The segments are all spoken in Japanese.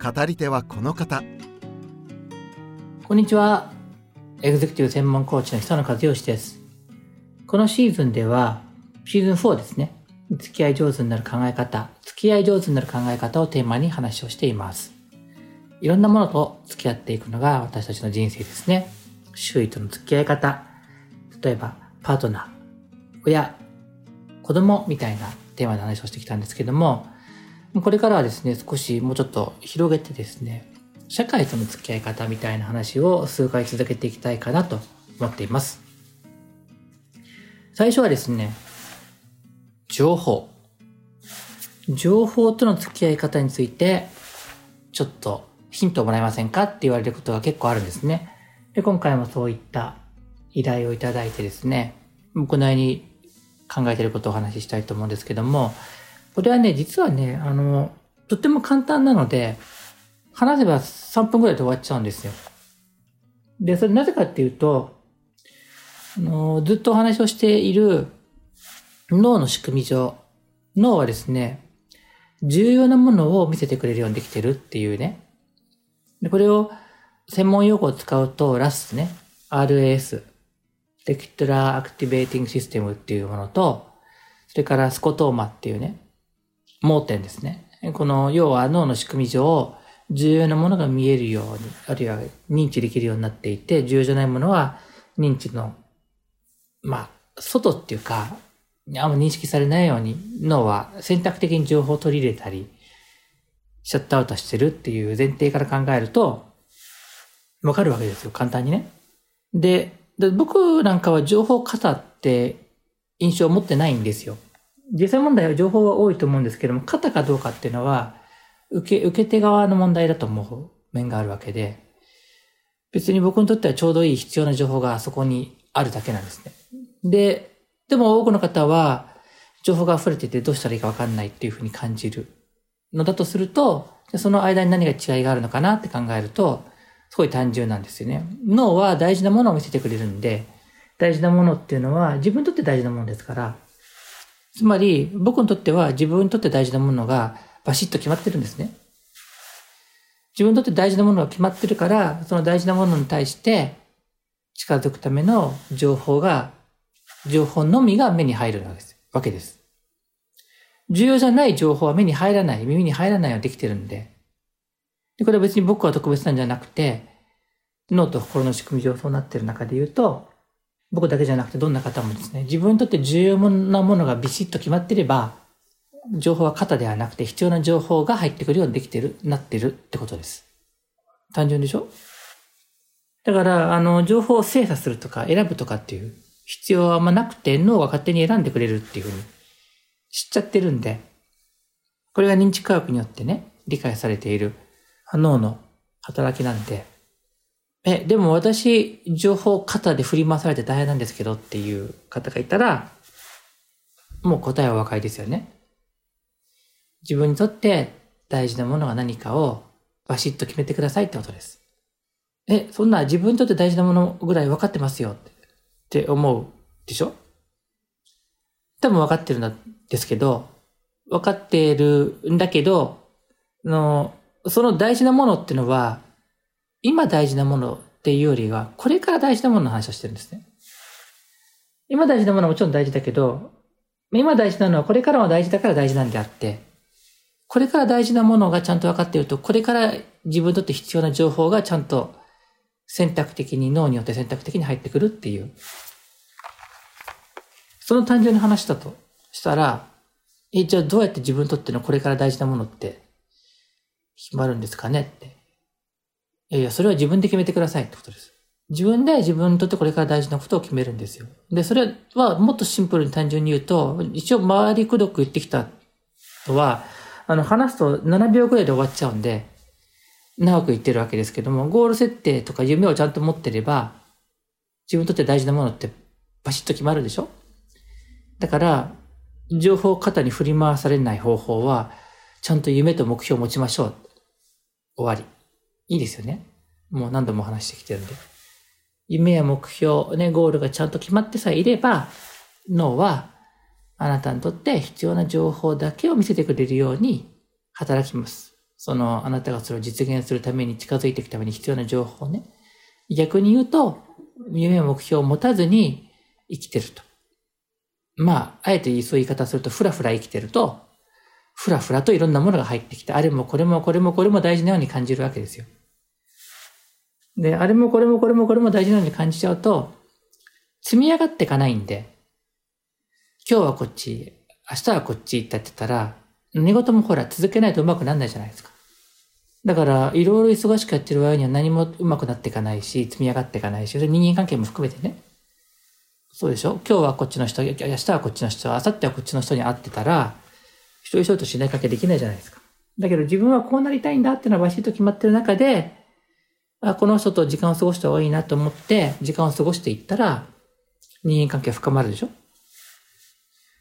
語り手はこの方。こんにちは。エグゼクティブ専門コーチの久野和義です。このシーズンではシーズン4ですね。付き合い上手になる考え方付き合い上手になる考え方をテーマに話をしています。いろんなものと付き合っていくのが私たちの人生ですね。周囲との付き合い方。例えばパートナー親子供みたいなテーマで話をしてきたんですけども、これからはですね、少しもうちょっと広げてですね、社会との付き合い方みたいな話を数回続けていきたいかなと思っています。最初はですね、情報。情報との付き合い方について、ちょっとヒントをもらえませんかって言われることが結構あるんですね。で、今回もそういった依頼をいただいてですね、このように考えてることをお話ししたいと思うんですけども、これはね、実はね、あの、とっても簡単なので、話せば3分ぐらいで終わっちゃうんですよ。で、それなぜかっていうと、あの、ずっとお話をしている脳の仕組み上、脳はですね、重要なものを見せてくれるようにできてるっていうね。で、これを専門用語を使うと RAS ね、RAS、 Reticular Activating System っていうものと、それから scotoma っていうね、盲点ですね。この、要は脳の仕組み上、重要なものが見えるように、あるいは認知できるようになっていて、重要じゃないものは認知の、まあ、外っていうか、あんま認識されないように脳は選択的に情報を取り入れたり、シャットアウトしてるっていう前提から考えると、わかるわけですよ、簡単にね。で、で僕なんかは情報過多って印象を持ってないんですよ。実際問題は情報は多いと思うんですけども、過多かどうかっていうのは、受け、受け手側の問題だと思う面があるわけで、別に僕にとってはちょうどいい必要な情報がそこにあるだけなんですね。で、でも多くの方は、情報が溢れててどうしたらいいかわかんないっていうふうに感じるのだとすると、その間に何が違いがあるのかなって考えると、すごい単純なんですよね。脳は大事なものを見せてくれるんで、大事なものっていうのは自分にとって大事なものですから、つまり僕にとっては自分にとって大事なものがバシッと決まってるんですね。自分にとって大事なものが決まってるから、その大事なものに対して近づくための情報が、情報のみが目に入るわけです。重要じゃない情報は目に入らない、耳に入らないようにできてるんで、で、これは別に僕は特別なんじゃなくて、脳と心の仕組み上そうなってる中で言うと、僕だけじゃなくてどんな方もですね、自分にとって重要なものがビシッと決まってれば、情報は型ではなくて必要な情報が入ってくるようにできてる、なってるってことです。単純でしょ？だから、あの、情報を精査するとか選ぶとかっていう必要はあんまなくて、脳が勝手に選んでくれるっていうふうに知っちゃってるんで、これが認知科学によってね、理解されている脳の働きなんで、え、でも私、情報型で振り回されて大変なんですけどっていう方がいたら、もう答えはお分かりですよね。自分にとって大事なものが何かをバシッと決めてくださいってことです。え、そんな自分にとって大事なものぐらい分かってますよって思うでしょ？多分分かってるんですけど、分かってるんだけど、の、その大事なものってのは、今大事なものっていうよりは、これから大事なものの話をしてるんですね。今大事なものはもちろん大事だけど、今大事なのはこれからも大事だから大事なんであって、これから大事なものがちゃんと分かっていると、これから自分にとって必要な情報がちゃんと選択的に脳によって選択的に入ってくるっていう。その単純な話だとしたら、え、じゃあどうやって自分にとってのこれから大事なものって決まるんですかねって。いやいや、それは自分で決めてくださいってことです。自分で自分にとってこれから大事なことを決めるんですよ。で、それはもっとシンプルに単純に言うと、一応回りくどく言ってきたのは、あの、話すと7秒くらいで終わっちゃうんで、長く言ってるわけですけども、ゴール設定とか夢をちゃんと持ってれば、自分にとって大事なものってバシッと決まるでしょ？だから、情報過多に振り回されない方法は、ちゃんと夢と目標を持ちましょう。終わり。いいですよね。もう何度も話してきてるんで。夢や目標、ね、ゴールがちゃんと決まってさえいれば、脳はあなたにとって必要な情報だけを見せてくれるように働きます。その、あなたがそれを実現するために近づいていくために必要な情報ね。逆に言うと、夢や目標を持たずに生きてると。まあ、あえてそういう言い方すると、ふらふら生きてると、ふらふらといろんなものが入ってきて、あれもこれもこれもこれも大事なように感じるわけですよ。で、あれもこれもこれもこれも大事なように感じちゃうと、積み上がっていかないんで、今日はこっち、明日はこっちってやってたら、寝言もほら続けないとうまくならないじゃないですか。だから、いろいろ忙しくやってる場合には何もうまくなっていかないし、積み上がっていかないし、人間関係も含めてね。そうでしょ？今日はこっちの人、明日はこっちの人、明後日はこっちの人に会ってたら、一人一人と信頼関係できないじゃないですか。だけど自分はこうなりたいんだっていうのはバシッと決まってる中で、あこの人と時間を過ごした方がいいなと思って、時間を過ごしていったら、人間関係は深まるでしょ？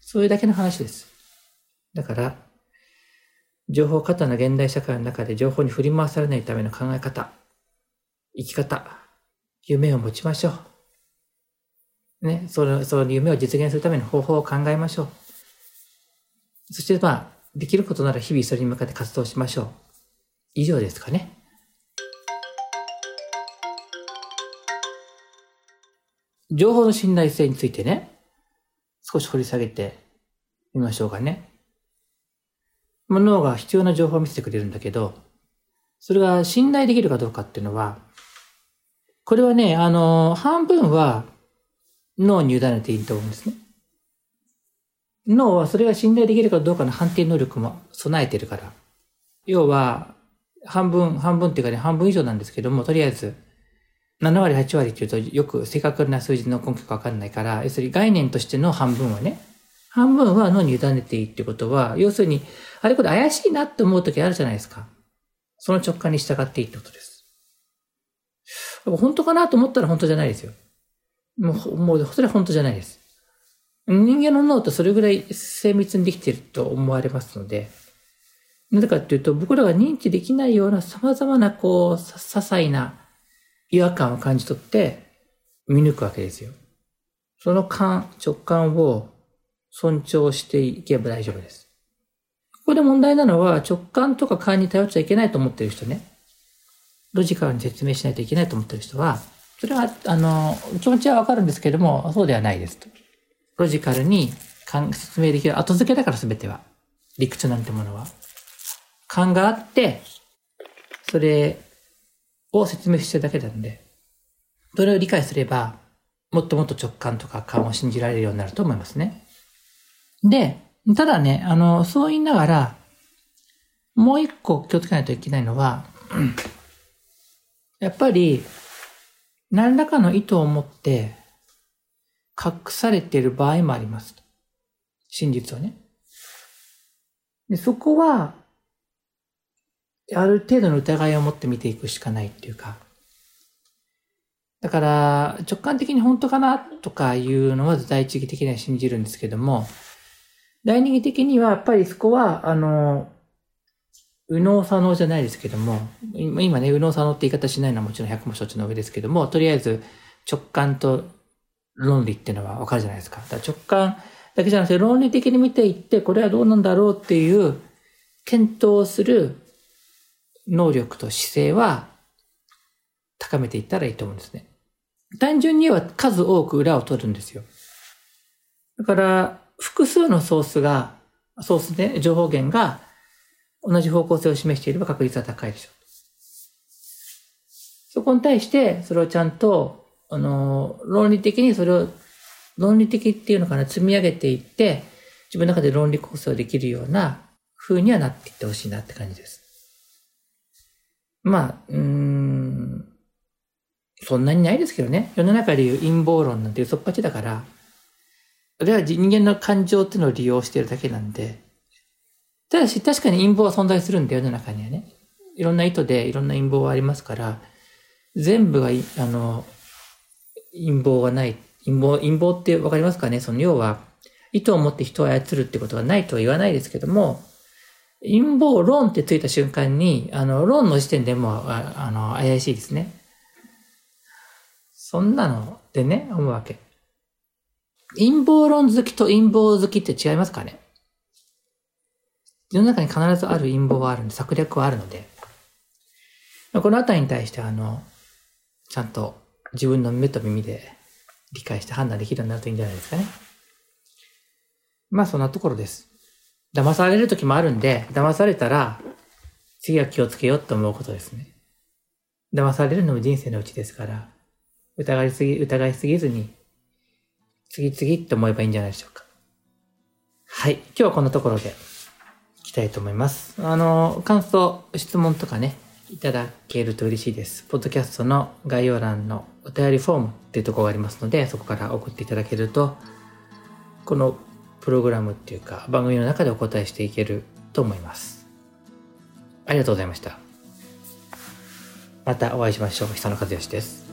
そういうだけの話です。だから、情報過多な現代社会の中で情報に振り回されないための考え方、生き方、夢を持ちましょう。ね、その、その夢を実現するための方法を考えましょう。そしてまあ、できることなら日々それに向かって活動しましょう。以上ですかね。情報の信頼性についてね、少し掘り下げてみましょうかね。脳が必要な情報を見せてくれるんだけど、それが信頼できるかどうかっていうのは、これはね、あの、半分は脳に委ねていいと思うんですね。脳はそれが信頼できるかどうかの判定能力も備えてるから。要は、半分、半分っていうかね、半分以上なんですけども、とりあえず、7割、8割っていうとよく正確な数字の根拠がわかんないから、要するに概念としての半分はね、半分は脳に委ねていいってことは、要するに、あれこれ怪しいなって思う時あるじゃないですか。その直感に従っていいってことです。本当かなと思ったら本当じゃないですよ。もう、もう、それは本当じゃないです。人間の脳ってそれぐらい精密にできていると思われますので、なぜかっていうと、僕らが認知できないような様々なこう、些細な違和感を感じ取って見抜くわけですよ。その感、直感を尊重していけば大丈夫です。ここで問題なのは直感とか感に頼っちゃいけないと思ってる人ね。ロジカルに説明しないといけないと思ってる人は、それは、あの、気持ちはわかるんですけども、そうではないですと。ロジカルに説明できる後付けだから全ては。理屈なんてものは。感があって、それを説明してるだけなんで、それを理解すれば、もっともっと直感とか感を信じられるようになると思いますね。で、ただね、あの、そう言いながら、もう一個気をつけないといけないのは、やっぱり、何らかの意図を持って隠されている場合もあります。真実をね。でそこは、ある程度の疑いを持って見ていくしかないっていうか、だから、直感的に本当かなとかいうのは第一義的には信じるんですけども、第二義的にはやっぱりそこは、あの、右脳左脳じゃないですけども、今ね、右脳左脳って言い方しないのはもちろん100も承知の上ですけども、とりあえず直感と論理っていうのはわかるじゃないですか。だから直感だけじゃなくて論理的に見ていって、これはどうなんだろうっていう検討する能力と姿勢は高めていったらいいと思うんですね。単純に言えば数多く裏を取るんですよ。だから、複数のソースが、ソースで、情報源が同じ方向性を示していれば確率は高いでしょう。そこに対して、それをちゃんと、あの、論理的にそれを、論理的っていうのかな、積み上げていって、自分の中で論理構成できるような風にはなっていってほしいなって感じです。まあ、うん、そんなにないですけどね。世の中でいう陰謀論なんて嘘っぱちだから、それは人間の感情っていうのを利用してるだけなんで、ただし、確かに陰謀は存在するんだよ、世の中にはね。いろんな意図でいろんな陰謀はありますから、全部が、あの、陰謀がない。陰謀、陰謀ってわかりますかね？その要は、意図を持って人を操るってことがないとは言わないですけども、陰謀論ってついた瞬間に、あの、論の時点でも、ああの、怪しいですね。そんなのでね、思うわけ。陰謀論好きと陰謀好きって違いますかね？世の中に必ずある陰謀はあるんで、策略はあるので、このあたりに対して、あの、ちゃんと自分の目と耳で理解して判断できるようになるといいんじゃないですかね。まあそんなところです。騙される時もあるんで、騙されたら、次は気をつけようと思うことですね。騙されるのも人生のうちですから、疑いすぎ、疑いすぎずに、次々って思えばいいんじゃないでしょうか。はい。今日はこんなところで、いきたいと思います。あの、感想、質問とかね、いただけると嬉しいです。ポッドキャストの概要欄のお便りフォームっていうところがありますので、そこから送っていただけると、このプログラムっていうか、番組の中でお答えしていけると思います。ありがとうございました。またお会いしましょう。久野和義です。